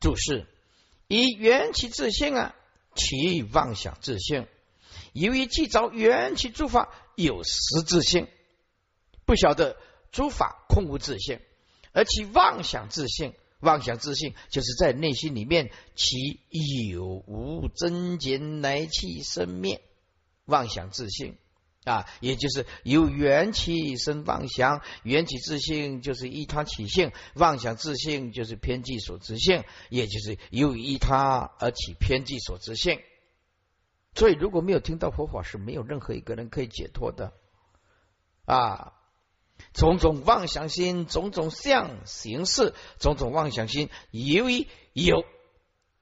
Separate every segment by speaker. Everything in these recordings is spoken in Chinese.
Speaker 1: 注释：以缘起自性啊，其妄想自性。由于既着缘起诸法有实自性，不晓得诸法空无自性，而其妄想自性。妄想自性，就是在内心里面，其有无增减来气生灭。妄想自性啊，也就是由缘起生妄想，缘起自性就是依他起性，妄想自性就是偏激所执性，也就是由依他而起偏激所执性。所以，如果没有听到佛法，是没有任何一个人可以解脱的啊。种种妄想心，种种相形式，种种妄想心，由于有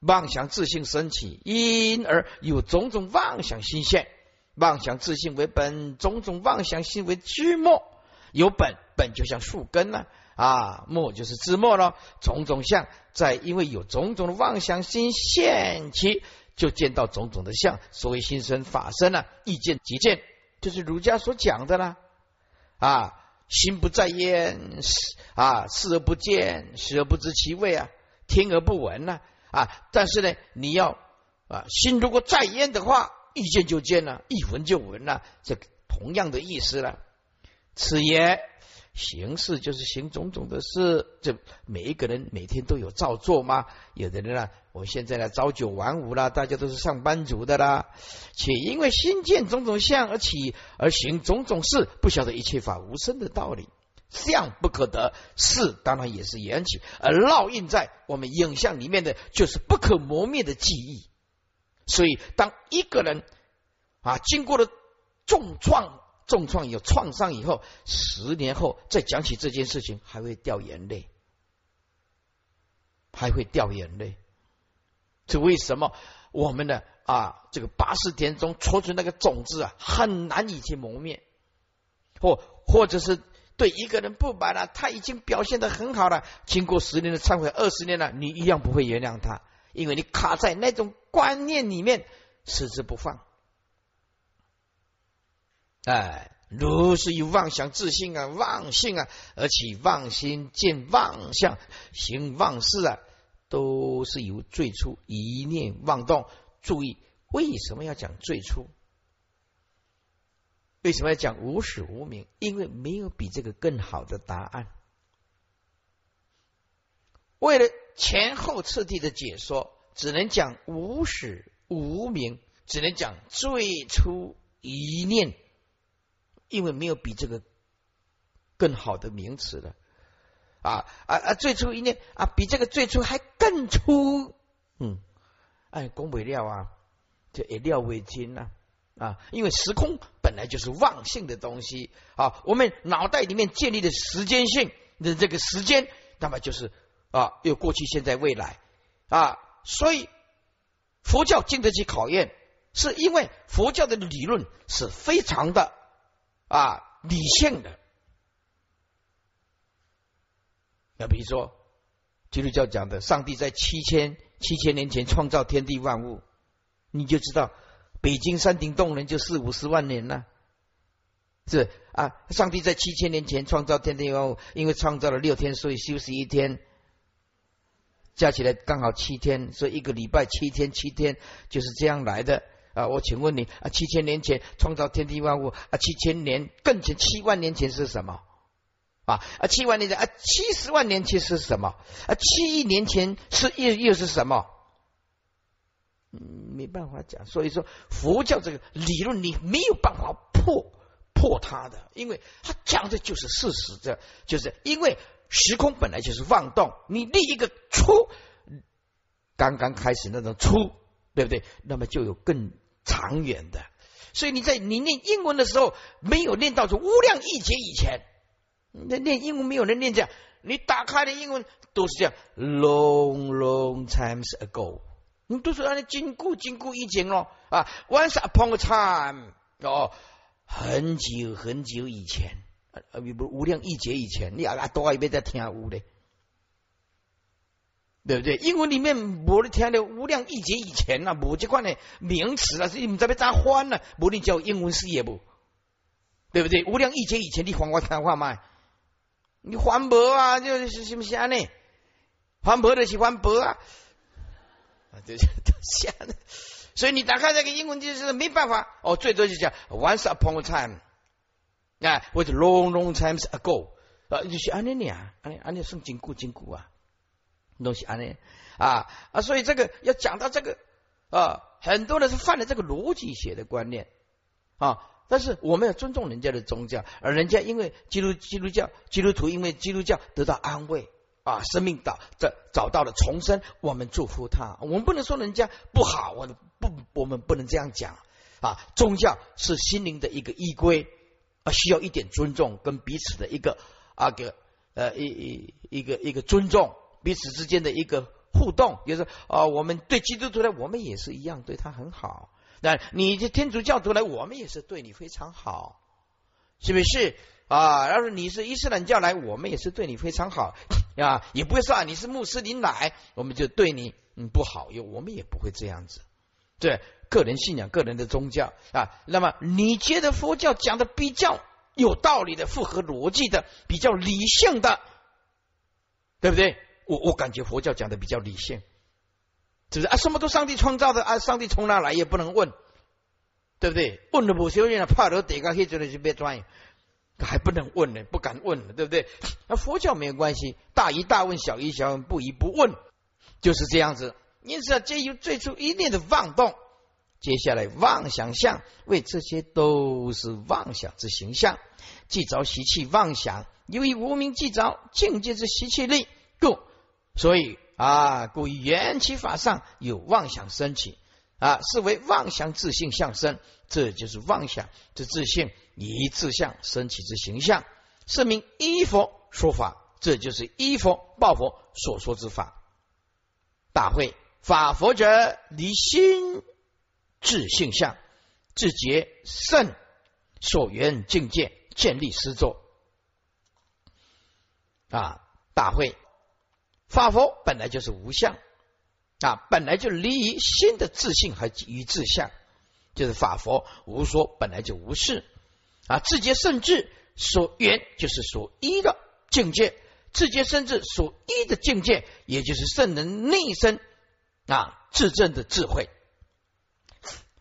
Speaker 1: 妄想自性升起，因而有种种妄想心现。妄想自性为本，种种妄想心为枝末。有本，本就像树根呢，啊，末就是枝末了。种种相，在因为有种种的妄想心现起，就见到种种的相。所谓心生法身呢，意见即见，就是儒家所讲的啦，啊。心不在焉，啊，视而不见，视而不知其味啊，听而不闻呢，啊，但是呢，你要啊，心如果在焉的话，一见就见了，一闻就闻了，这同样的意思了。此也。行事就是行种种的事，这每一个人每天都有照做吗？有的人呢，我现在呢朝九晚五啦，大家都是上班族的啦，且因为心见种种相而起而行种种事，不晓得一切法无生的道理，相不可得，事当然也是缘起，而烙印在我们影像里面的就是不可磨灭的记忆。所以，当一个人啊经过了重创。重创有创伤以后，十年后再讲起这件事情，还会掉眼泪，还会掉眼泪。这为什么？我们的啊，这个八十天中戳出那个种子啊，很难以去磨灭，或或者是对一个人不满了，他已经表现的很好了，经过十年的忏悔，二十年了，你一样不会原谅他，因为你卡在那种观念里面，持之不放。哎，如是以妄想自信啊，妄性啊，而起妄心见妄相，行妄事啊，都是由最初一念妄动。注意，为什么要讲最初？为什么要讲无始无明？因为没有比这个更好的答案。为了前后次第的解说，只能讲无始无明，只能讲最初一念。因为没有比这个更好的名词了啊啊啊！最初一念啊，比这个最初还更粗，嗯，哎，功不了啊，这一料为精呐啊！因为时空本来就是妄性的东西啊，我们脑袋里面建立的时间性的这个时间，那么就是啊，有过去、现在、未来啊，所以佛教经得起考验，是因为佛教的理论是非常的。啊，理性的，那比如说基督教讲的，上帝在七千七千年前创造天地万物，你就知道北京山顶洞人就四五十万年了，是啊，上帝在七千年前创造天地万物，因为创造了六天，所以休息一天，加起来刚好七天，所以一个礼拜七天，七天就是这样来的。啊，我请问你啊，七千年前创造天地万物啊，七千年更前七万年前是什么啊？啊，七万年前啊，七十万年前是什么啊？七亿年前是又又是什么？嗯，没办法讲。所以说，佛教这个理论你没有办法破破它的，因为它讲的就是事实，这就是因为时空本来就是妄动，你立一个初，刚刚开始那种初，对不对？那么就有更。长远的，所以你在你念英文的时候，没有念到这无量亿劫以前，那念英文没有人念这样，你打开的英文都是这样，long long times ago，你都是让你经过经过以前咯啊，once upon a time 哦，很久很久以前，无量亿劫以前，你啊多一遍在听无的。对不对？英文里面我的听的无量亿劫以前呐，无这款的名词啊，你们这边咋翻呢？无你叫英文事业不？对不对？无量亿劫以前你还我听话吗？你还不啊？就是什么啥呢？还不的是还不啊？这就瞎的。所以你打开这个英文就是没办法哦，最多就讲 once upon a time 啊，with long long times ago 啊，就是安尼啊，安尼安尼算经古经古啊，东西安尼啊啊，所以这个要讲到这个啊，很多人是犯了这个逻辑学的观念啊，但是我们要尊重人家的宗教，而人家因为基督基督教基督徒因为基督教得到安慰。啊，生命找这找到了重生，我们祝福他。我们不能说人家不好，我不，我们不能这样讲啊。宗教是心灵的一个依归，啊，需要一点尊重跟彼此的一个啊个呃一一一个一个尊重，彼此之间的一个互动。就是啊，我们对基督徒来，我们也是一样对他很好。那你这天主教徒来，我们也是对你非常好，是不是？啊，要是你是伊斯兰教来，我们也是对你非常好啊，也不会说啊你是穆斯林来，我们就对你嗯不好，有我们也不会这样子。对，个人信仰、个人的宗教啊，那么你觉得佛教讲的比较有道理的、符合逻辑的、比较理性的，对不对？我我感觉佛教讲的比较理性，是不是啊？什么都上帝创造的啊？上帝从哪来也不能问，对不对？问了不修炼了，怕得得个黑子的就别钻。还不能问呢，不敢问了，对不对？那佛教没有关系，大疑大问，小疑小问，不疑不问，就是这样子。因此啊，皆由最初一念的妄动，接下来妄想相，为这些都是妄想之形象，既着习气妄想，由于无名既着境界之习气力，故所以啊，故于缘起法上有妄想升起啊，是为妄想自性相生，这就是妄想之自性。以自相升起之形象，是名依佛说法，这就是依佛报佛所说之法。大会法佛者，离心自性相，自觉圣所缘境界，建立施作。啊，大会法佛本来就是无相啊，本来就离于心的自信和与自相，就是法佛无说，本来就无事。啊，自觉圣智所缘就是所依的境界，自觉圣智所依的境界，也就是圣人内身啊自证的智慧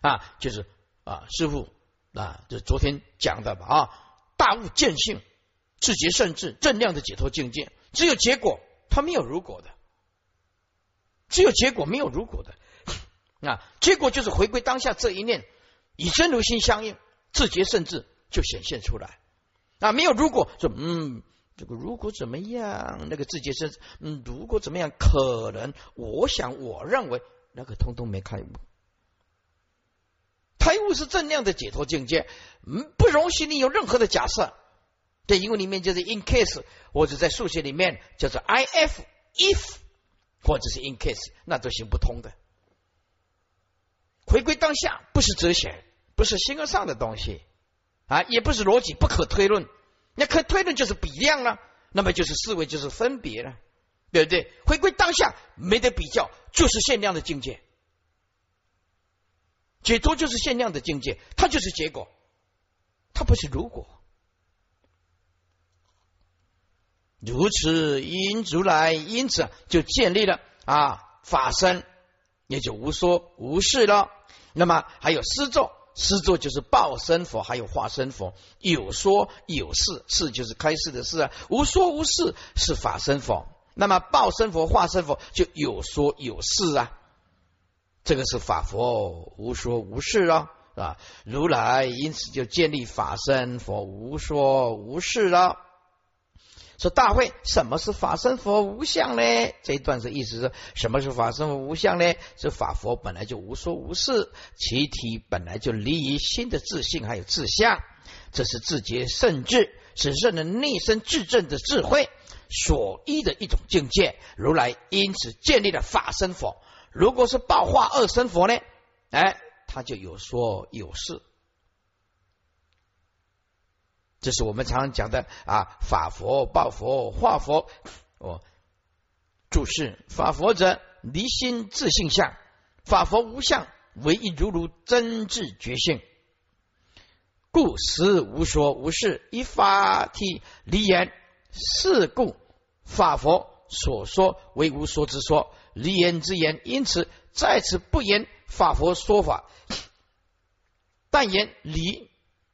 Speaker 1: 啊，就是啊师傅啊，就昨天讲的吧啊，大悟见性，自觉圣智正量的解脱境界，只有结果，它没有如果的，只有结果没有如果的啊，结果就是回归当下这一念，以真如心相应，自觉圣智。就显现出来啊！没有如果说，嗯，这个如果怎么样，那个自己是嗯，如果怎么样，可能我想，我认为那个通通没开悟。开悟是正量的解脱境界，嗯，不容许你有任何的假设。在英文里面就是 in case，或者在数学里面叫做 if if，或者是 in case，那都行不通的。回归当下，不是哲学，不是形而上的东西。啊，也不是逻辑不可推论，那可推论就是比量了，那么就是思维就是分别了，对不对？回归当下，没得比较，就是限量的境界，解脱就是限量的境界，它就是结果，它不是如果。如此因如来，因此就建立了啊法身，也就无说无事了。那么还有施作。师作就是报身佛，还有化身佛，有说有事，事就是开示的事啊；无说无事是法身佛。那么报身佛、化身佛就有说有事啊，这个是法佛无说无事啊，啊？如来因此就建立法身佛无说无事了。说大会，什么是法身佛无相呢？这一段是意思是，什么是法身佛无相呢？是法佛本来就无说无事，其体本来就离于心的自信还有自相，这是自觉甚至，是圣人内身自证的智慧所依的一种境界。如来因此建立了法身佛。如果是报化二身佛呢？哎，他就有说有事。这是我们常常讲的啊，法佛、报佛、化佛。哦，注释：法佛者，离心自性相；法佛无相，唯一如如真智觉性。故实无说无事，以法体离言。是故法佛所说为无说之说，离言之言。因此在此不言法佛说法，但言离。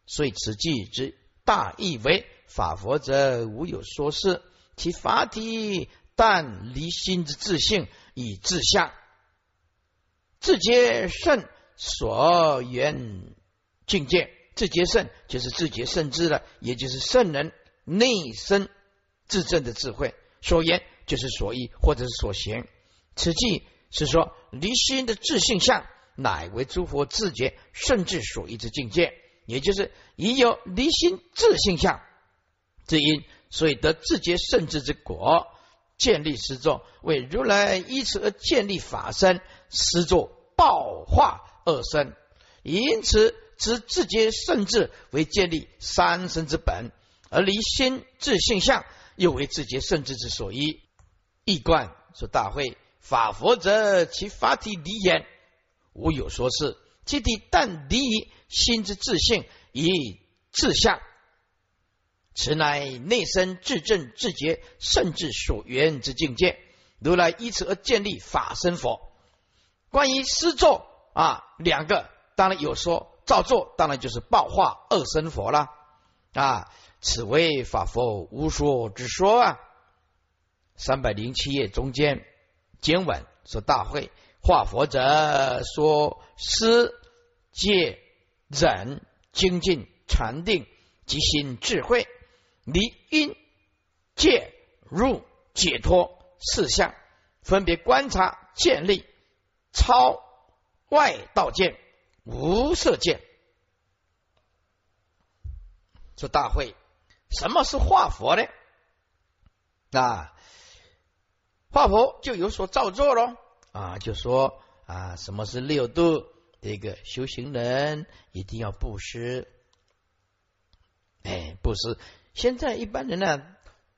Speaker 1: 所以此句之大意为：法佛者，无有说事，其法体但离心之自性以自相，自觉圣所缘境界。自觉圣就是自觉圣智了，也就是圣人内身自证的智慧。所言就是所依或者是所行。此句是说离心的自性相，乃为诸佛自觉圣智所依之境界。也就是已有离心自性相之因，所以得自觉圣智之果。建立施作，为如来依此而建立法身，施作报化二身，因此知自觉圣智为建立三身之本，而离心自性相又为自觉圣智之所依。一观说大会法佛者，其法体离言，无有说事。其地但离心之自性，以自相，此乃内身自正自觉甚至所缘之境界。如来依此而建立法身佛。关于诗作啊，两个当然有说，造作当然就是报化二身佛了啊。此为法佛无说之说啊。三百零七页中间经文说大会。化佛者说：思、戒、忍、精进、禅定、即心智慧、离因、戒、入、解脱四项，分别观察、建立超外道见、无色见。说大会，什么是化佛呢？啊，化佛就有所造作喽。啊，就说啊，什么是六度？这个修行人一定要布施，哎，布施。现在一般人呢，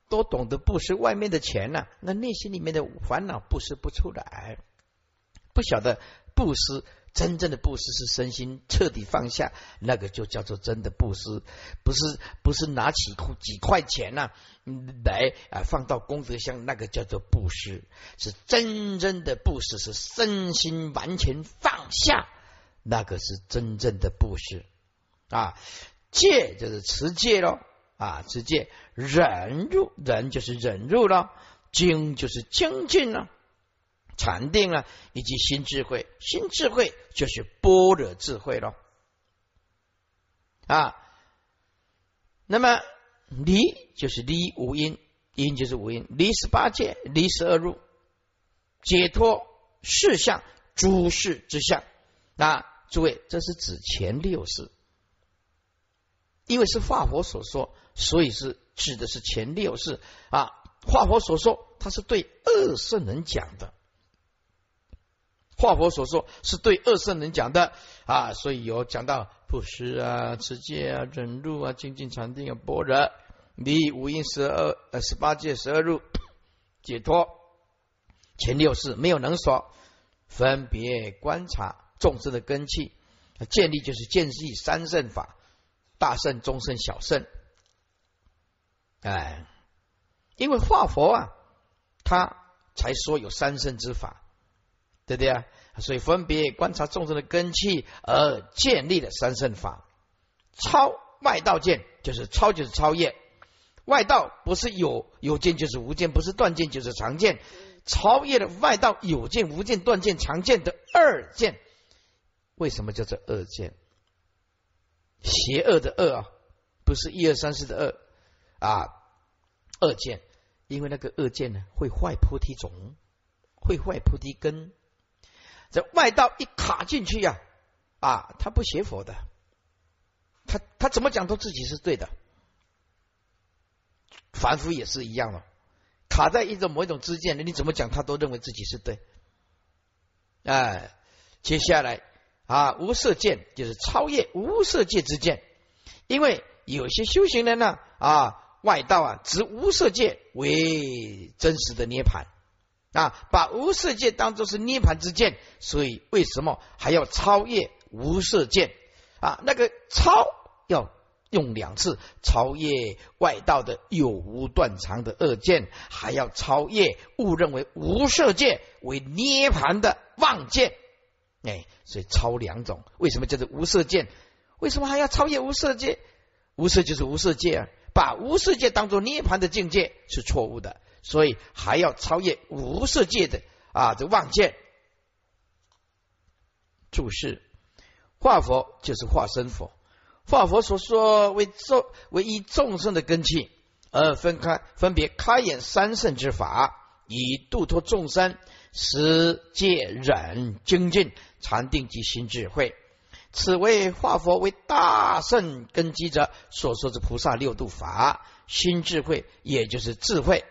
Speaker 1: 都懂得布施外面的钱呢，那内心里面的烦恼布施不出来，不晓得布施。真正的布施是身心彻底放下，那个就叫做真的布施，不是不是拿起几块钱呐来啊放到功德箱，那个叫做布施，是真正的布施，是身心完全放下，那个是真正的布施啊。戒就是持戒喽啊，持戒忍辱，忍就是忍辱了，精就是精进了。禅定啊，以及新智慧，新智慧就是般若智慧咯。啊。那么离就是离无因，因就是无因，离十八界，离十二入，解脱事相，诸事之相。那诸位，这是指前六世，因为是化佛所说，所以是指的是前六世啊。化佛所说，他是对二圣人讲的。化佛所说是对二圣人讲的啊，所以有讲到布施啊、持戒啊、忍辱啊、精进禅定啊、般若、离五阴十二呃十八界十二入、解脱前六世没有能说，分别观察众生的根器，建立就是建立三圣法：大圣、中圣、小圣。哎，因为化佛啊，他才说有三圣之法。对不对啊？所以分别观察众生的根器而建立的三圣法，超外道见就是超就是超越，外道不是有有见就是无见，不是断见就是常见，超越了外道有见无见断见常见的二见。为什么叫做恶见？邪恶的恶啊，不是一二三四的恶啊，恶见，因为那个恶见呢会坏菩提种，会坏菩提根。这外道一卡进去呀，啊，他不学佛的，他他怎么讲都自己是对的，凡夫也是一样的，卡在一种某一种之见，你怎么讲他都认为自己是对。哎，接下来啊，无色见就是超越无色界之见，因为有些修行人呢，啊，外道啊，执无色界为真实的涅盘。啊，把无色界当作是涅盘之见，所以为什么还要超越无色见？啊，那个超要用两次超越外道的有无断肠的恶见，还要超越误认为无色界为涅盘的妄见。哎，所以超两种，为什么叫做无色见？为什么还要超越无色界？无色就是无色界啊，把无色界当做涅盘的境界是错误的，所以还要超越无色界的啊这妄见。注释：化佛就是化身佛，化佛所说为众为一众生的根器，而分开分别开演三圣之法，以度脱众生，使界忍精进。禅定及心智慧，此为化佛为大圣根基者所说之菩萨六度法。心智慧也就是智慧，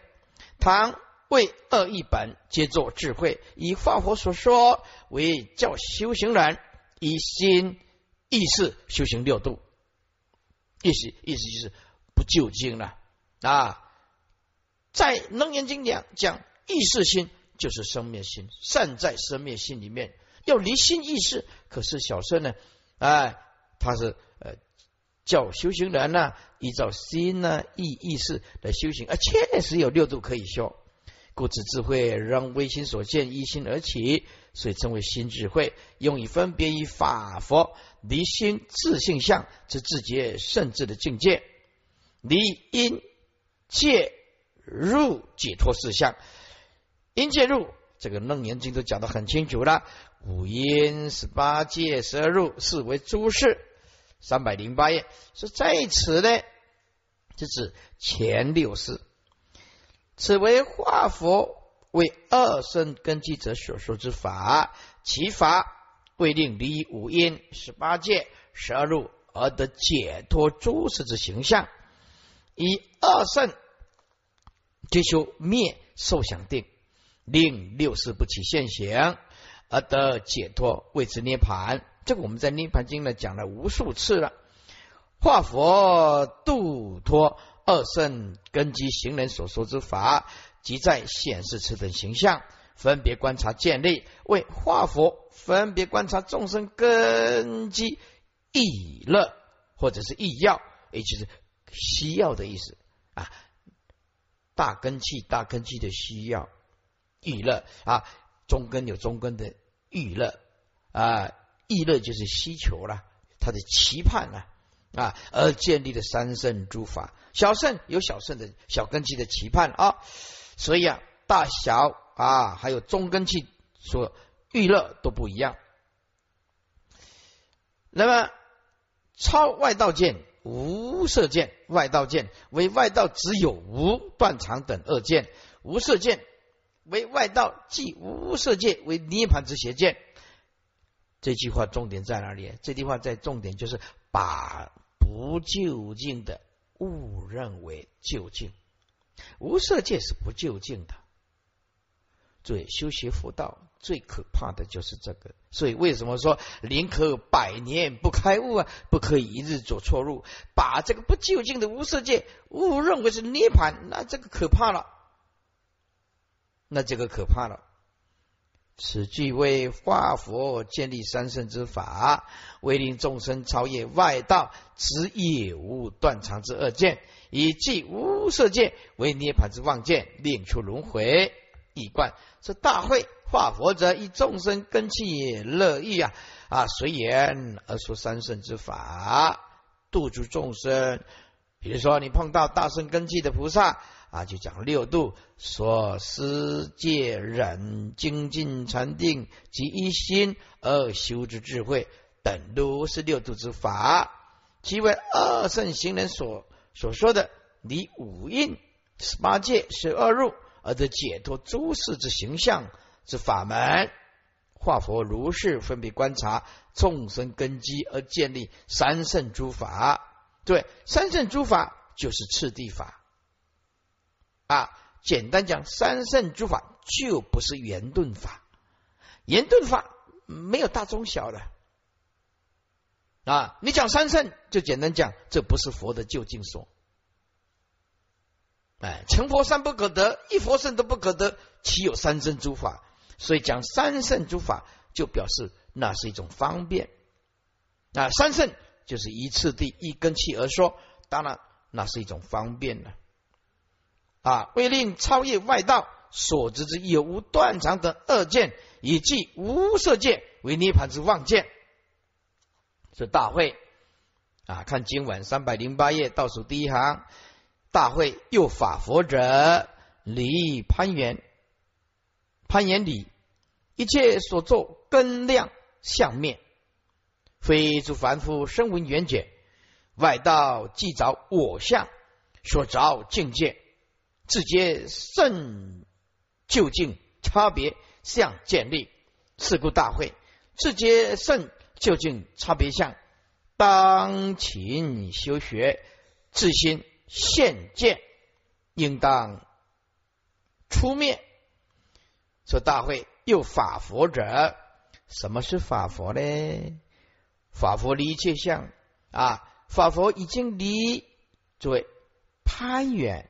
Speaker 1: 唐为二一本，皆作智慧。以化佛所说为教修行人以心意识修行六度，意思意思就是不救经了啊。在楞严经讲讲意识心就是生灭心，善在生灭心里面。要离心意识，可是小圣呢？哎，他是呃叫修行人呢，依照心呢意意识来修行，而确实有六度可以修。故此智慧让微心所见，依心而起，所以称为心智慧，用以分别于法佛离心自性相之自觉圣智的境界，离因界入解脱事相，因界入这个楞严经都讲得很清楚了。五阴十八界十二入，是为诸事。三百零八页是在此呢，是指前六世。此为化佛为二圣根基者所说之法，其法为令离五阴十八界十二入而得解脱诸事之形象，以二圣追求灭受想定，令六事不起现行。而得解脱，谓之涅盘。这个我们在《涅盘经》呢讲了无数次了。化佛度脱二圣根基行人所说之法，即在显示此等形象，分别观察建立，为化佛分别观察众生根基意乐，或者是意要，也就是需要的意思啊。大根器，大根器的需要意乐啊，中根有中根的。欲乐啊，欲乐就是需求了，他的期盼了啊，而建立的三圣诸法，小圣有小圣的小根器的期盼啊，所以啊，大小啊，还有中根器所欲乐都不一样。那么超外道见、无色见、外道见为外道只有无断肠等二见，无色见。为外道，即无色界为涅盘之邪见。这句话重点在哪里？这句话在重点就是把不究竟的误认为究竟。无色界是不究竟的。对，修学佛道最可怕的就是这个。所以为什么说宁可百年不开悟啊？不可以一日走错路。把这个不究竟的无色界误认为是涅盘，那这个可怕了。那这个可怕了。此句为化佛建立三圣之法，为令众生超越外道之业无断肠之恶见，以即无色见为涅盘之妄见，令出轮回。一贯是大会化佛者，以众生根器乐意啊啊随缘而说三圣之法，度诸众生。比如说，你碰到大圣根器的菩萨。啊，就讲六度说思戒忍精进禅定及一心而修之智慧等，都是六度之法。即为二圣行人所所说的离五蕴十八界十二入而得解脱诸事之形象之法门。化佛如是分别观察众生根基而建立三圣诸法。对，三圣诸法就是次第法。啊，简单讲，三圣诸法就不是圆顿法，圆顿法没有大中小的啊。你讲三圣，就简单讲，这不是佛的究竟说。哎，成佛三不可得，一佛圣都不可得，岂有三圣诸法？所以讲三圣诸法，就表示那是一种方便啊。三圣就是一次第一根气而说，当然那是一种方便了。啊为令超越外道所知之有无断肠等二见，以即无色界为涅盘之妄见。这大会啊，看经文三百零八页倒数第一行，大会又法佛者，离攀缘，攀缘理，一切所作根量相灭。非诸凡夫声闻缘解，外道既着我相，所着境界，自皆甚究竟差别相建立。是故大会自皆甚究竟差别相，当勤修学，自心现见，应当出面。说大会又法佛者，什么是法佛呢？法佛离一切相啊，法佛已经离诸位攀缘，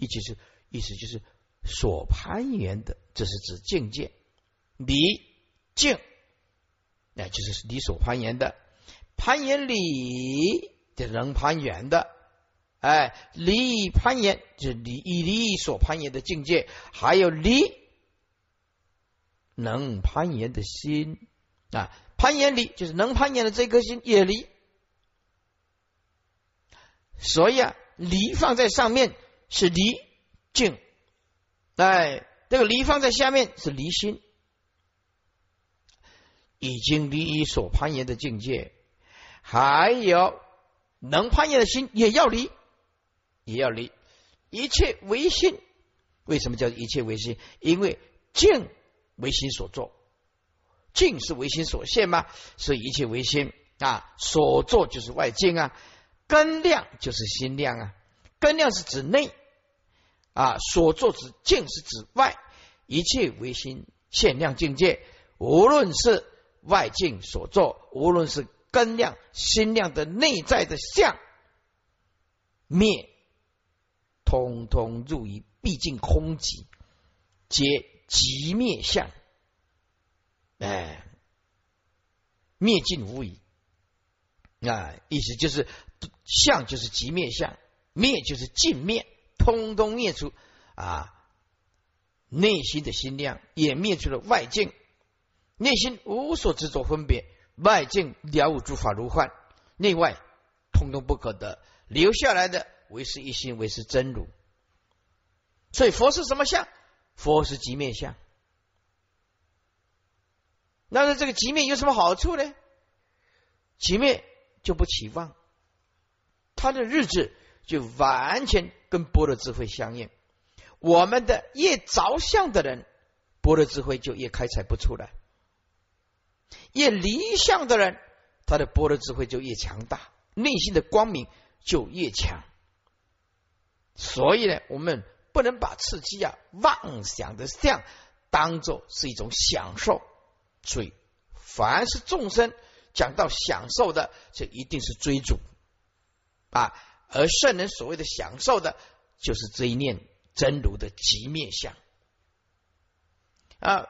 Speaker 1: 意思是意思就是所攀缘的，这是指境界。离境，那就是你所攀缘的。攀缘理的能攀缘的，哎，离攀缘就是离以离所攀缘的境界，还有离能攀缘的心。啊。攀岩离就是能攀岩的这颗心也离，所以啊，离放在上面是离境，哎，这个离放在下面是离心，已经离所攀岩的境界，还有能攀岩的心也要离，也要离，一切唯心。为什么叫一切唯心？因为境为心所作。境是唯心所现嘛？所以一切唯心啊，所作就是外境啊，根量就是心量啊，根量是指内啊，所作之境是指外，一切唯心现量境界，无论是外境所作，无论是根量心量的内在的相灭，通通入于毕竟空寂，皆即灭相。哎，灭尽无疑啊！意思就是相就是即灭相，灭就是尽灭，通通灭出啊！内心的心量也灭出了外境，内心无所执着分别，外境了无诸法如幻，内外通通不可得，留下来的唯是一心，唯是真如。所以佛是什么相？佛是即灭相。那么这个极灭有什么好处呢？极灭就不起妄，他的日子就完全跟般若智慧相应。我们的越着相的人，般若智慧就越开采不出来；越离相的人，他的般若智慧就越强大，内心的光明就越强。所以呢，我们不能把刺激啊妄想的相当做是一种享受。所以，凡是众生讲到享受的，就一定是追逐啊；而圣人所谓的享受的，就是这一念真如的极灭相啊。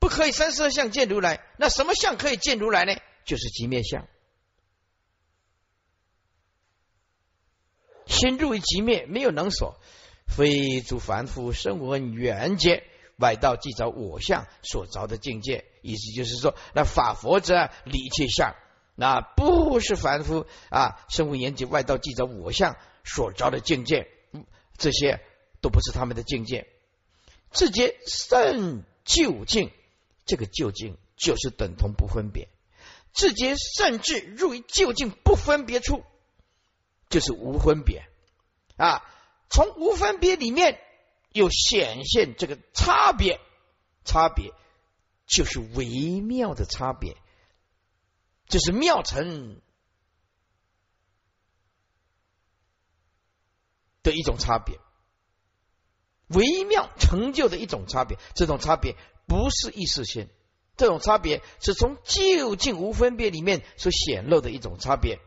Speaker 1: 不可以三色相见如来，那什么相可以见如来呢？就是极灭相。心入于极灭，没有能所，非诸凡夫生闻缘觉。外道即着我相所着的境界，意思就是说，那法佛者理一切相，那不是凡夫啊，生物言及外道记者我相所着的境界，这些都不是他们的境界。自觉甚究竟，这个究竟就是等同不分别。自觉甚至入于究竟不分别处，就是无分别啊，从无分别里面。又显现这个差别，差别就是微妙的差别，就是妙成的一种差别，微妙成就的一种差别。这种差别不是意识性，这种差别是从究竟无分别里面所显露的一种差别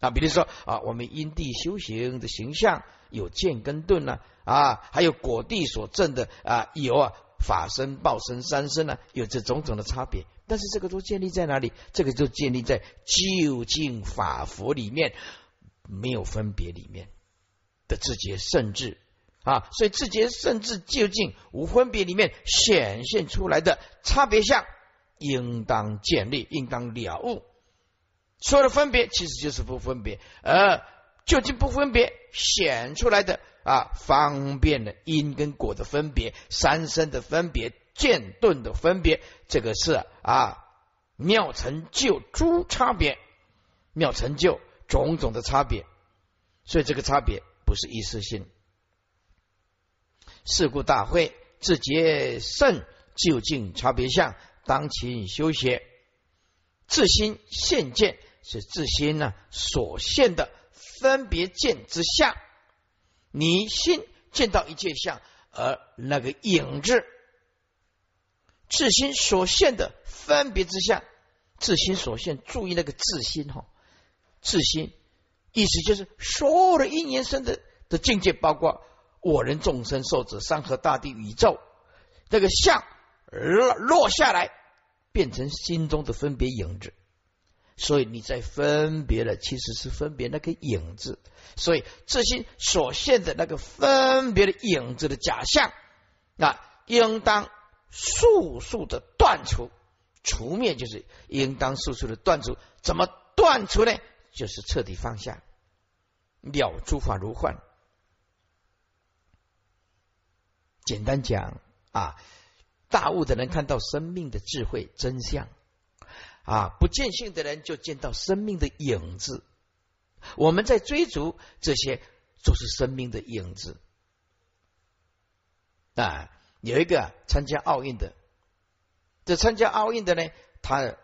Speaker 1: 啊。比如说啊，我们因地修行的形象有剑跟盾呢。啊，还有果地所证的啊，有啊法身、报身、三身呢，有这种种的差别。但是这个都建立在哪里？这个就建立在究竟法佛里面没有分别里面的自觉甚至啊，所以自觉甚至究竟无分别里面显现出来的差别相，应当建立，应当了悟。所有的分别其实就是不分别，而究竟不分别显出来的啊，方便的因跟果的分别，三生的分别，剑盾的分别，这个是啊妙成就诸差别，妙成就种种的差别，所以这个差别不是一次性。事故大会自觉胜究竟差别相，当勤修学，自心现见。是自心呢所现的分别见之相，你心见到一切相，而那个影子，自心所现的分别之相，自心所现，注意那个自心哈，自心意思就是所有的因缘生的的境界，包括我人众生受者山河大地宇宙，这个相落落下来，变成心中的分别影子。所以你在分别了，其实是分别那个影子。所以自心所现的那个分别的影子的假象，那应当速速的断除、除灭，就是应当速速的断除。怎么断除呢？就是彻底放下，了诸法如幻。简单讲啊，大悟的人看到生命的智慧真相。啊，不见性的人就见到生命的影子。我们在追逐这些，就是生命的影子。啊，有一个参加奥运的，这参加奥运的呢，他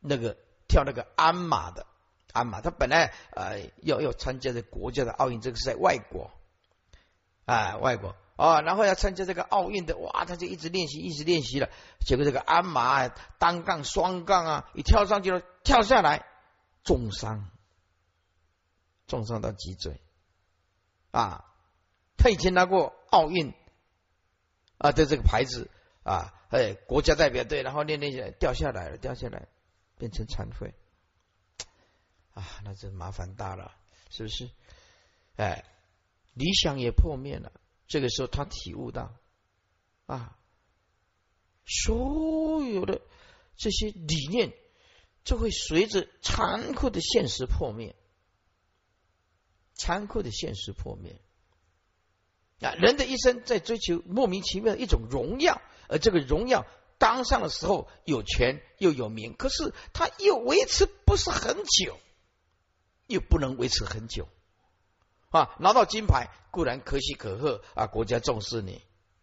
Speaker 1: 那个跳那个鞍马的鞍马，他本来呃要要参加的国家的奥运，这个是在外国啊，外国。啊，然后要参加这个奥运的，哇，他就一直练习，一直练习了。结果这个鞍马单杠、双杠啊，一跳上去了，跳下来重伤，重伤到脊椎。啊，他以前拿过奥运啊的这个牌子啊，哎，国家代表队，然后练练下来掉下来了，掉下来变成残废。啊，那这麻烦大了，是不是？哎，理想也破灭了。这个时候，他体悟到啊，所有的这些理念就会随着残酷的现实破灭，残酷的现实破灭啊！人的一生在追求莫名其妙的一种荣耀，而这个荣耀当上的时候有权又有名，可是他又维持不是很久，又不能维持很久。啊，拿到金牌固然可喜可贺啊，国家重视你。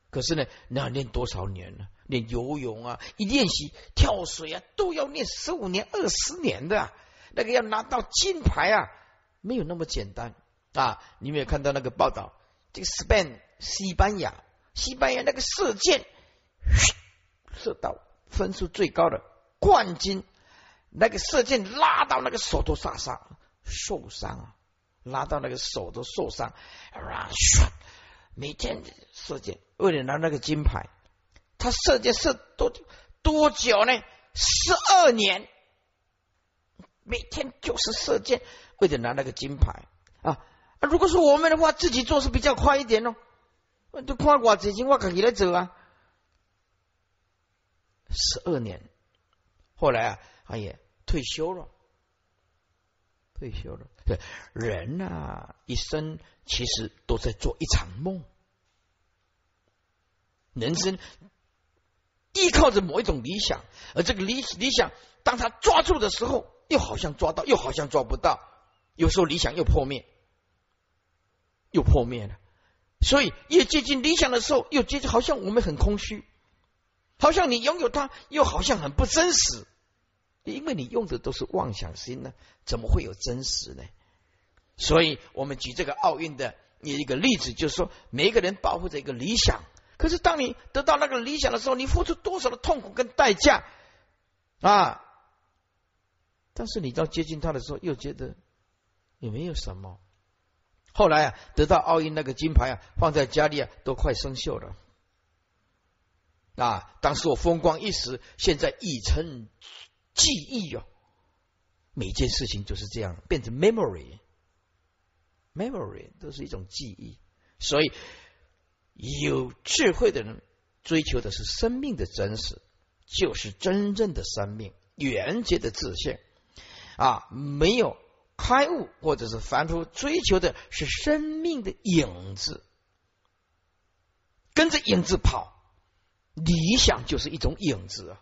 Speaker 1: 可是呢，你要练多少年呢？练游泳啊，一练习跳水啊，都要练十五年、二十年的。那个要拿到金牌啊，没有那么简单啊！你没有看到那个报道？这个 Spain 西班牙，西班牙那个射箭射到分数最高的冠军，那个射箭拉到那个手都杀伤受伤啊！拉到那个手都受伤，每天射箭，为了拿那个金牌，他射箭射多多久呢？十二年，每天就是射箭，为了拿那个金牌啊！啊如果是我们的话，自己做是比较快一点哦。都看我最近我可以来走啊，十二年，后来啊，他也退休了。退休了，对人呐，一生其实都在做一场梦。人生依靠着某一种理想，而这个理理想，当他抓住的时候，又好像抓到，又好像抓不到。有时候理想又破灭，又破灭了。所以越接近理想的时候，又接近，好像我们很空虚，好像你拥有它，又好像很不真实。因为你用的都是妄想心呢，怎么会有真实呢？所以我们举这个奥运的一个例子，就是说，每一个人保护着一个理想，可是当你得到那个理想的时候，你付出多少的痛苦跟代价啊？但是你到接近他的时候，又觉得也没有什么。后来啊，得到奥运那个金牌啊，放在家里啊，都快生锈了。啊，当时我风光一时，现在已成记忆哟。每件事情就是这样，变成 memory，memory 都是一种记忆。所以有智慧的人追求的是生命的真实，就是真正的生命，原节的自信啊，没有开悟或者是凡夫追求的是生命的影子，跟着影子跑。理想就是一种影子啊！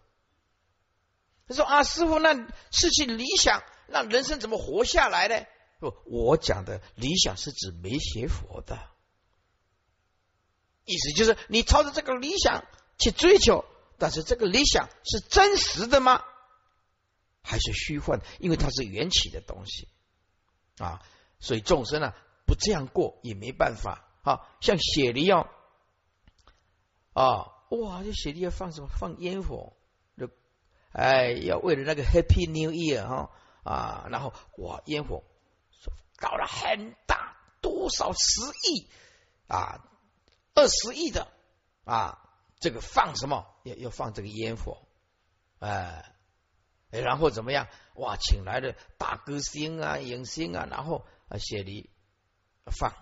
Speaker 1: 他说：“啊，师傅，那失去理想，那人生怎么活下来呢？”不，我讲的理想是指没学佛的意思，就是你朝着这个理想去追求，但是这个理想是真实的吗？还是虚幻？因为它是缘起的东西啊，所以众生啊不这样过也没办法啊。像雪梨要啊。哇！这雪梨要放什么？放烟火，就哎，要为了那个 Happy New Year 哈啊，然后哇，烟火搞了很大，多少十亿啊，二十亿的啊，这个放什么？要要放这个烟火，哎，哎然后怎么样？哇，请来的大歌星啊、影星啊，然后啊，雪梨放，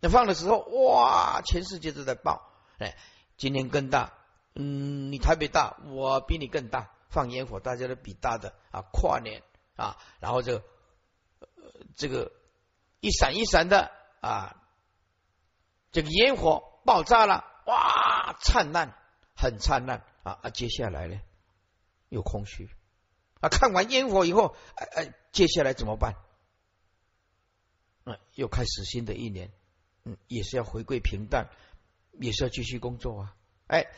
Speaker 1: 那放的时候，哇，全世界都在报，哎。今年更大，嗯，你台北大，我比你更大，放烟火大家都比大的啊，跨年啊，然后这个这个一闪一闪的啊，这个烟火爆炸了，哇，灿烂，很灿烂啊啊，接下来呢又空虚啊，看完烟火以后，哎哎，接下来怎么办？嗯，又开始新的一年，嗯，也是要回归平淡。也是要继续工作啊！哎，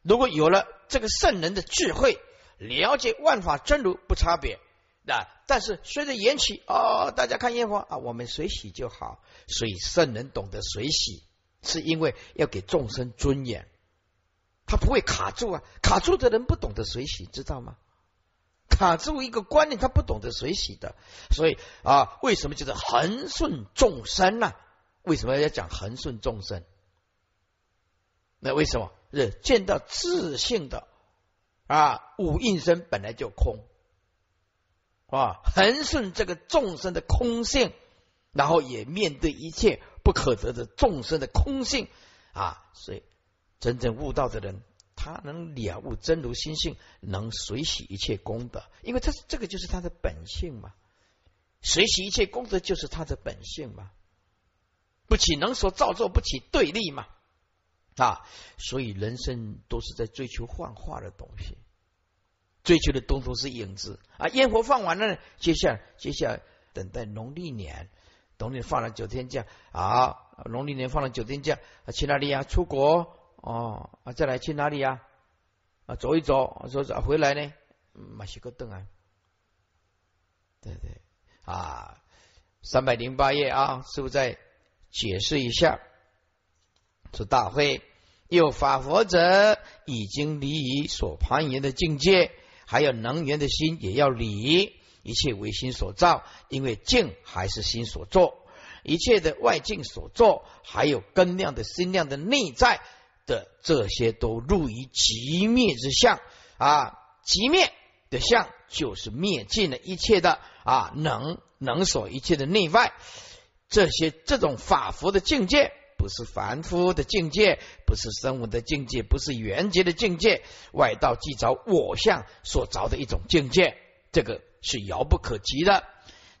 Speaker 1: 如果有了这个圣人的智慧，了解万法真如不差别，那但是随着缘起哦，大家看烟火啊，我们随喜就好。所以圣人懂得随喜，是因为要给众生尊严，他不会卡住啊！卡住的人不懂得随喜，知道吗？卡住一个观念，他不懂得随喜的。所以啊，为什么就是恒顺众生呢？为什么要讲恒顺众生？那为什么？是见到自性的啊，五应身本来就空啊，恒顺这个众生的空性，然后也面对一切不可得的众生的空性啊，所以真正悟道的人，他能了悟真如心性，能随喜一切功德，因为他这个就是他的本性嘛，随喜一切功德就是他的本性嘛，不起能所造作，不起对立嘛。啊，所以人生都是在追求幻化的东西，追求的东西是影子啊。烟火放完了，接下来接下来等待农历年，农历放了九天假啊，农历年放了九天假，去哪里呀？出国哦，啊，再来去哪里呀？啊，走一走，说走回来呢，马西个灯啊，对对啊，三百零八页啊，是不是再解释一下？说大会有法佛者，已经离于所攀缘的境界，还有能源的心也要离，一切为心所造，因为境还是心所作，一切的外境所作，还有根量的心量的内在的这些都入于极灭之相啊，极灭的相就是灭尽了一切的啊能能所一切的内外，这些这种法佛的境界。不是凡夫的境界，不是生物的境界，不是缘觉的境界，外道即着我相所着的一种境界，这个是遥不可及的。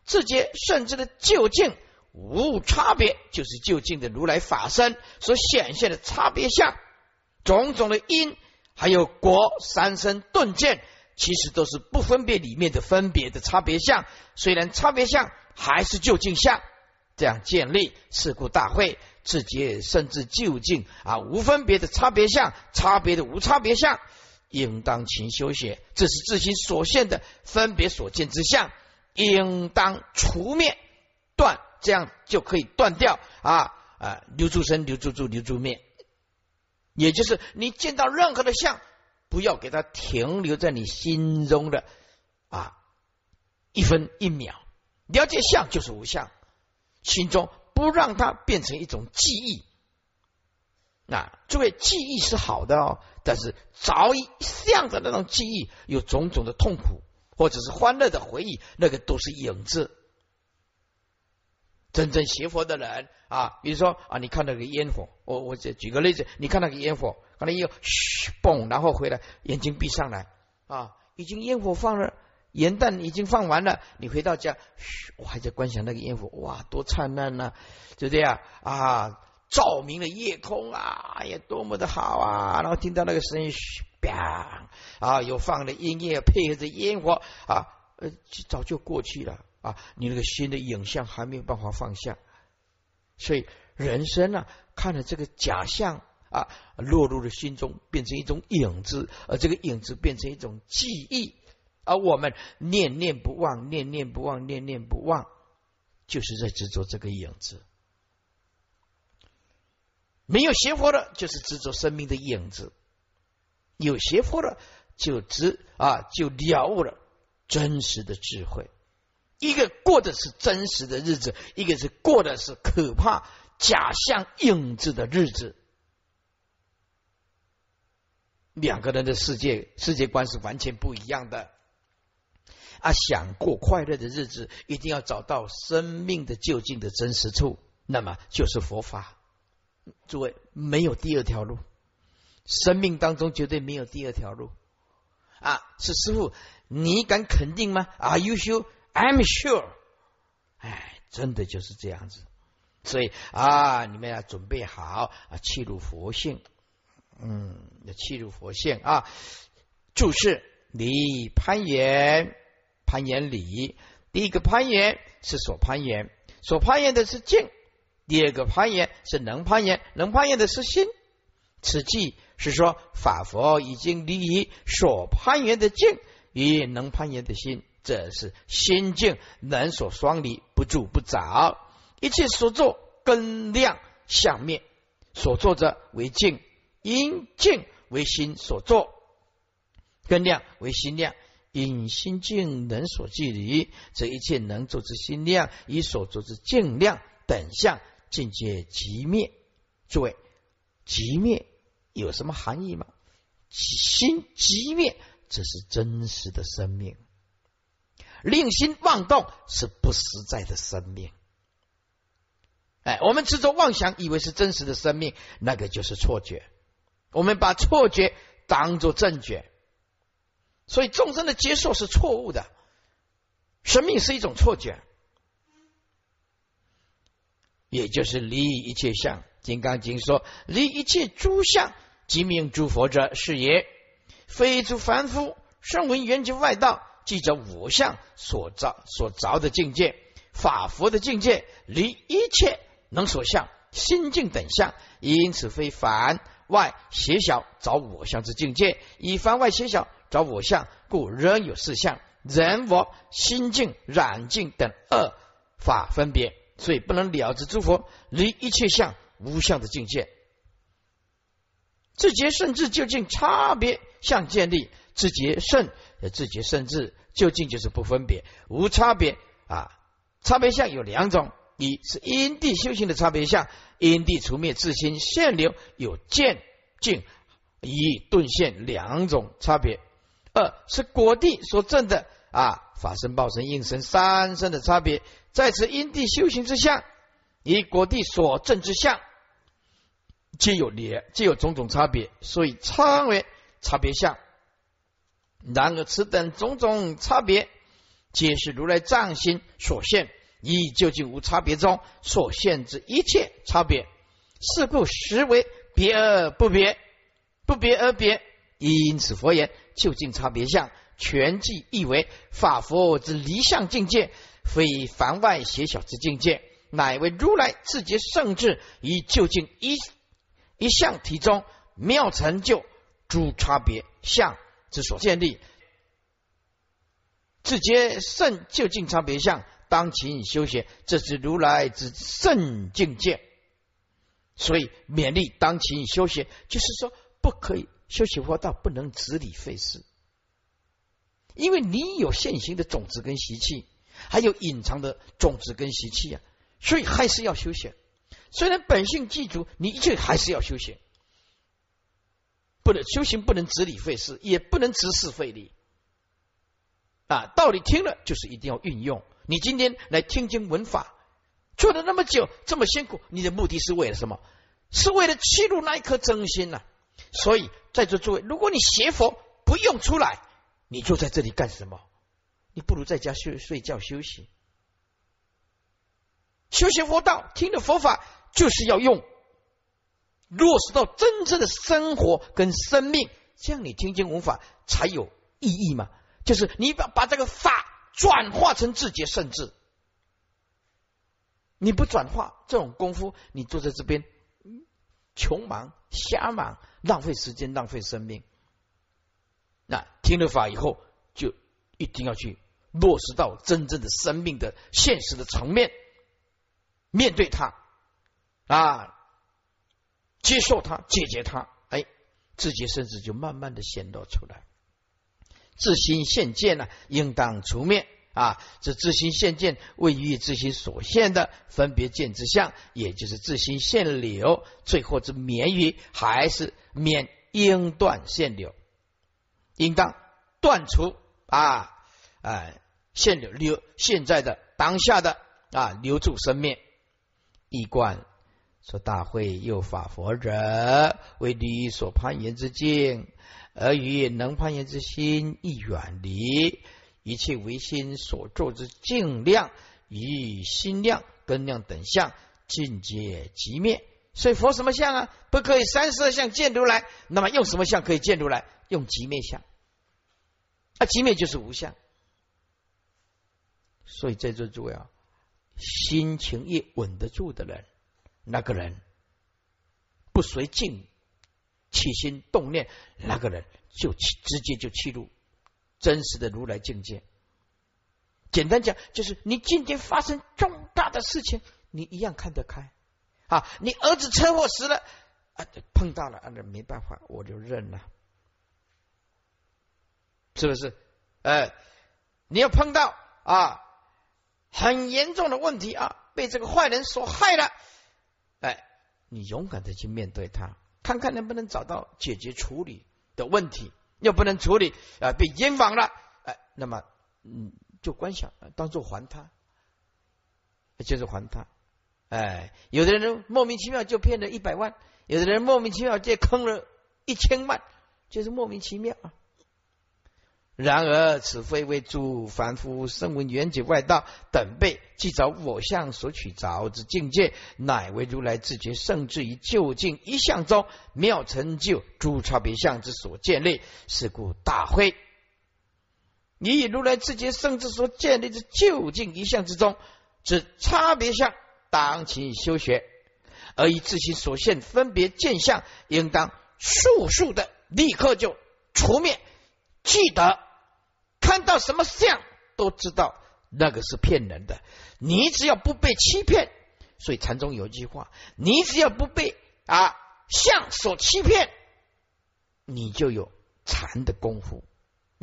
Speaker 1: 自觉甚至的究竟无差别，就是究竟的如来法身所显现的差别相，种种的因，还有果三生顿见，其实都是不分别里面的分别的差别相。虽然差别相还是究竟相，这样建立事故大会。自觉甚至究竟啊，无分别的差别相，差别的无差别相，应当勤修学。这是自心所现的分别所见之相，应当除灭断，这样就可以断掉啊啊！留住身，留住住，留住面。也就是你见到任何的相，不要给它停留在你心中的啊一分一秒。了解相就是无相，心中。不让它变成一种记忆啊，诸位记忆是好的哦，但是着一向的那种记忆，有种种的痛苦，或者是欢乐的回忆，那个都是影子。真正学佛的人啊，比如说啊，你看那个烟火，我我举举个例子，你看那个烟火，可能又嘘嘣，然后回来眼睛闭上来啊，已经烟火放了，元旦已经放完了，你回到家，嘘，我还在观想那个烟火，哇，多灿烂呐，就这样啊？照明的夜空啊，哎呀，多么的好啊！然后听到那个声音，嘘，啪啊，有放的音乐配合着烟火啊，呃，早就过去了啊，你那个新的影像还没有办法放下，所以人生呢，看了这个假象啊，落入了心中，变成一种影子，而这个影子变成一种记忆，而我们念念不忘，念念不忘，念念不忘，就是在执着这个影子。没有邪佛的，就是执着生命的影子；有邪佛的，就知啊，就了悟了真实的智慧。一个过的是真实的日子，一个是过的是可怕假象影子的日子。两个人的世界世界观是完全不一样的。啊，想过快乐的日子，一定要找到生命的究竟的真实处，那么就是佛法。诸位，没有第二条路，生命当中绝对没有第二条路啊！是师傅，你敢肯定吗？Are you sure? I'm sure。哎，真的就是这样子。所以啊，你们要准备好啊，契入佛性。嗯，要契入佛性啊。注释：离攀岩，攀岩理。第一个攀岩是所攀岩，所攀岩的是境。第二个攀岩是能攀岩，能攀岩的是心。此即是说，法佛已经离所攀岩的境与能攀岩的心，这是心境能所双离，不住不着。一切所作根量相灭，所作者为境，因境为心所作，根量为心量，因心境能所距离，这一切能作之心量与所作之境量等相。境界即灭，诸位，即灭有什么含义吗？心即灭，这是真实的生命；令心妄动，是不实在的生命。哎，我们执着妄想，以为是真实的生命，那个就是错觉。我们把错觉当作正觉，所以众生的接受是错误的。生命是一种错觉。也就是离一切相，《金刚经》说：“离一切诸相，即名诸佛者，是也。非诸凡夫，声闻缘觉外道，即着五相所着所着的境界，法佛的境界，离一切能所相心境等相，因此非凡外邪小找我相之境界，以凡外邪小找我相，故仍有四相人我心境染境等二法分别。”所以不能了知诸佛离一切相无相的境界，自觉甚至究竟差别相建立，自觉甚自觉甚至究竟就是不分别无差别啊！差别相有两种：一是因地修行的差别相，因地除灭自心现流有见境以顿现两种差别；二是果地所证的啊法身、报身、应身三身的差别。在此因地修行之相，以果地所证之相，皆有连，皆有种种差别，所以称为差别相。然而此等种种差别，皆是如来藏心所现，以究竟无差别中所现之一切差别。是故实为别而不别，不别而别。因此佛言究竟差别相，全即意为法佛之离相境界。非凡外邪小之境界，乃为如来自觉圣智，以究竟一一向体中妙成就诸差别相之所建立。自觉圣究竟差别相，当勤修学，这是如来之圣境界。所以勉励当勤修学，就是说不可以修习佛道，不能执理废事，因为你有现行的种子跟习气。还有隐藏的种子跟习气啊，所以还是要修行。虽然本性具足，你一切还是要修行。不能修行，不能执理费事，也不能执事费力。啊，道理听了就是一定要运用。你今天来听经闻法，做了那么久，这么辛苦，你的目的是为了什么？是为了记录那一颗真心呐。所以在座诸位，如果你学佛不用出来，你就在这里干什么？你不如在家睡睡觉休息。修行佛道，听的佛法，就是要用落实到真正的生活跟生命，这样你听经闻法才有意义嘛。就是你把把这个法转化成自己甚至，你不转化这种功夫，你坐在这边穷忙瞎忙，浪费时间，浪费生命。那听了法以后，就一定要去落实到真正的生命的现实的层面。面对他啊，接受他，解决他，哎，自己甚至就慢慢的显露出来。自心现见呢，应当除灭啊！这自心现见位于自心所现的分别见之相，也就是自心现流，最后之免于还是免应断现流，应当断除啊！哎，现流留现在的当下的啊，留住生命。一贯说：“大会又法佛者，为离所攀岩之境，而与能攀岩之心亦远离。一切唯心所作之境量与心量、根量等相，尽皆即灭。所以佛什么相啊？不可以三十二相见如来。那么用什么相可以见如来？用即灭相。啊，即灭就是无相。所以在这诸位啊。”心情一稳得住的人，那个人不随境起心动念，那个人就直接就切入真实的如来境界。简单讲，就是你今天发生重大的事情，你一样看得开啊！你儿子车祸死了啊，碰到了啊，那没办法，我就认了，是不是？哎，你要碰到啊。很严重的问题啊，被这个坏人所害了。哎，你勇敢的去面对他，看看能不能找到解决处理的问题。要不能处理啊，被冤枉了，哎，那么嗯，就观想，当做还他，就是还他。哎，有的人莫名其妙就骗了一百万，有的人莫名其妙就坑了一千万，就是莫名其妙啊。然而，此非为诸凡夫声闻缘觉外道等辈既着我相所取着之境界，乃为如来自觉圣智于究竟一相中妙成就诸差别相之所建立。是故大会，你以如来自觉圣智所建立之究竟一相之中之差别相，当其修学，而以自心所现分别见相，应当速速的立刻就除灭，记得。看到什么相都知道那个是骗人的，你只要不被欺骗，所以禅宗有一句话：你只要不被啊相所欺骗，你就有禅的功夫。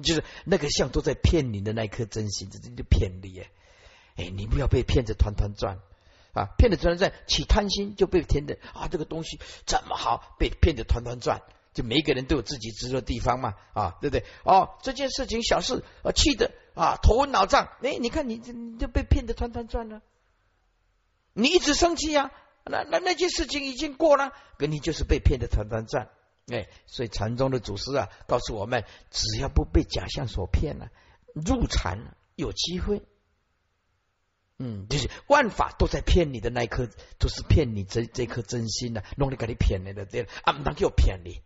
Speaker 1: 就是那个相都在骗你的那颗真心，这就骗你耶！哎，你不要被骗得团团转啊！骗得团团转，起贪心就被骗的啊！这个东西这么好，被骗得团团转。就每个人都有自己执着地方嘛，啊，对不对？哦，这件事情小事，啊，气的啊，头昏脑胀。哎，你看你这你就被骗得团团转了。你一直生气呀，那那那件事情已经过了，跟你就是被骗得团团转。哎，所以禅宗的祖师啊，告诉我们，只要不被假象所骗了，入禅有机会。嗯，就是万法都在骗你的那一颗，都是骗你这这颗真心的，弄你给你骗你的，对啊，不能给我骗你。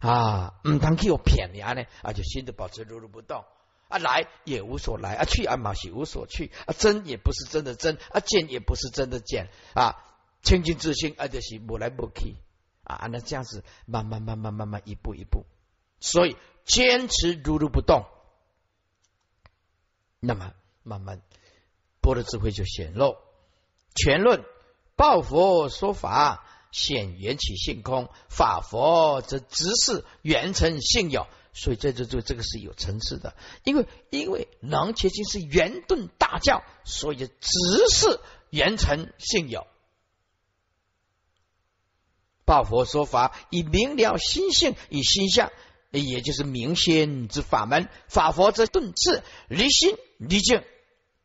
Speaker 1: 啊，唔通去我骗你啊呢？啊，就心的保持如如不动啊，来也无所来啊，去啊嘛是无所去啊，真也不是真的真啊，见也不是真的见啊，清净自信啊，就是无来无去啊，那这样子慢慢慢慢慢慢一步一步，所以坚持如如不动，那么慢慢波的智慧就显露，全论报佛说法。显缘起性空，法佛则直是缘成性有，所以这这这这个是有层次的。因为因为能结经是圆顿大教，所以直是缘成性有。报佛说法，以明了心性与心相，也就是明心之法门。法佛则顿智离心离境。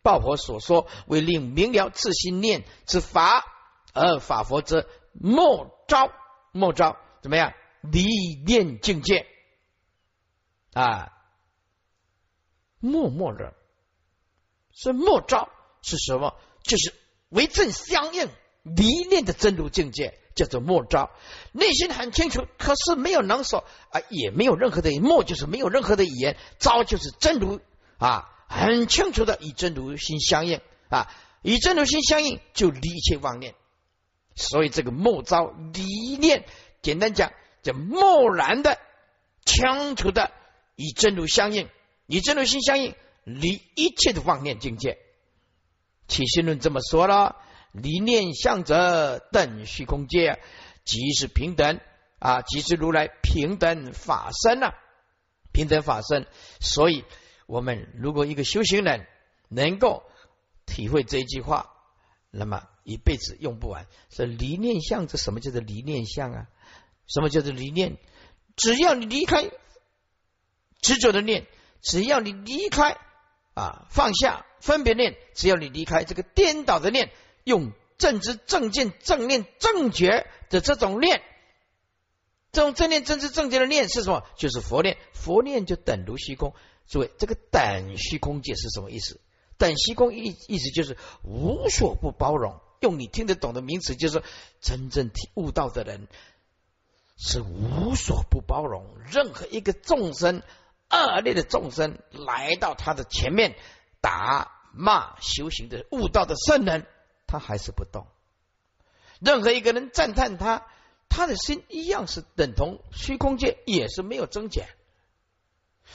Speaker 1: 报佛所说为令明了自心念之法，而法佛则莫招莫招怎么样？离念境界啊，默默的，是莫招是什么？就是为正相应离念的真如境界，叫做莫招。内心很清楚，可是没有能说啊，也没有任何的默，就是没有任何的语言。招就是真如啊。很清楚的，与真如心相应啊，与真如心相应就离一切妄念，所以这个莫招离念，简单讲，叫默然的、清楚的与真如相应，与真如心相应，离一切的妄念境界。起心论这么说了，离念相者等虚空界，即是平等啊，即是如来平等法身啊，平等法身，所以。我们如果一个修行人能够体会这一句话，那么一辈子用不完。这离念相，这什么叫做离念相啊？什么叫做离念？只要你离开执着的念，只要你离开啊放下分别念，只要你离开这个颠倒的念，用正知正见正念正觉的这种念，这种正念正知正觉的念是什么？就是佛念，佛念就等如虚空。诸位，这个等虚空界是什么意思？等虚空意意思就是无所不包容。用你听得懂的名词，就是真正悟道的人是无所不包容。任何一个众生恶劣的众生来到他的前面打骂修行的悟道的圣人，他还是不动。任何一个人赞叹他，他的心一样是等同虚空界，也是没有增减。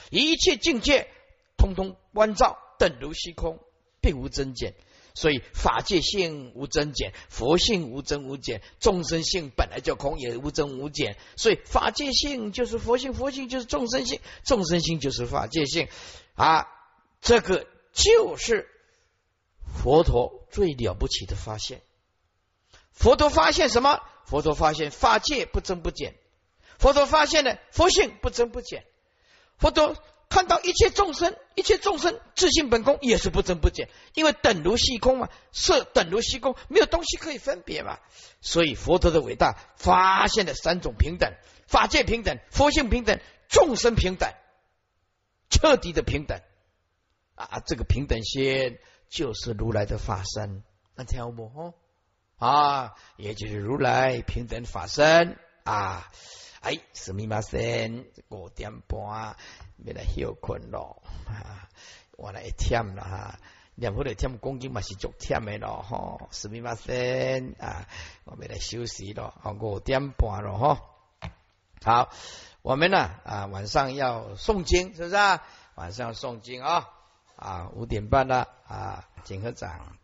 Speaker 1: 一切境界通通关照，等如虚空，并无增减。所以法界性无增减，佛性无增无减，众生性本来就空，也无增无减。所以法界性就是佛性，佛性就是众生性，众生性就是法界性啊！这个就是佛陀最了不起的发现。佛陀发现什么？佛陀发现法界不增不减。佛陀发现了佛性不增不减。佛陀看到一切众生，一切众生自性本空，也是不增不减，因为等如虚空嘛，色等如虚空，没有东西可以分别嘛。所以佛陀的伟大，发现了三种平等：法界平等、佛性平等、众生平等，彻底的平等啊！这个平等心就是如来的法身，那听不吼啊？也就是如来平等法身啊。哎，是密码先五点半，要来休困咯。我来忝了哈，念佛来忝，恭敬嘛是足忝的咯吼。是密码先啊，我们来休息咯。五点半了哈。好，我们呢啊晚上要诵经，是不是啊？晚上诵经啊啊五点半了啊，请合掌。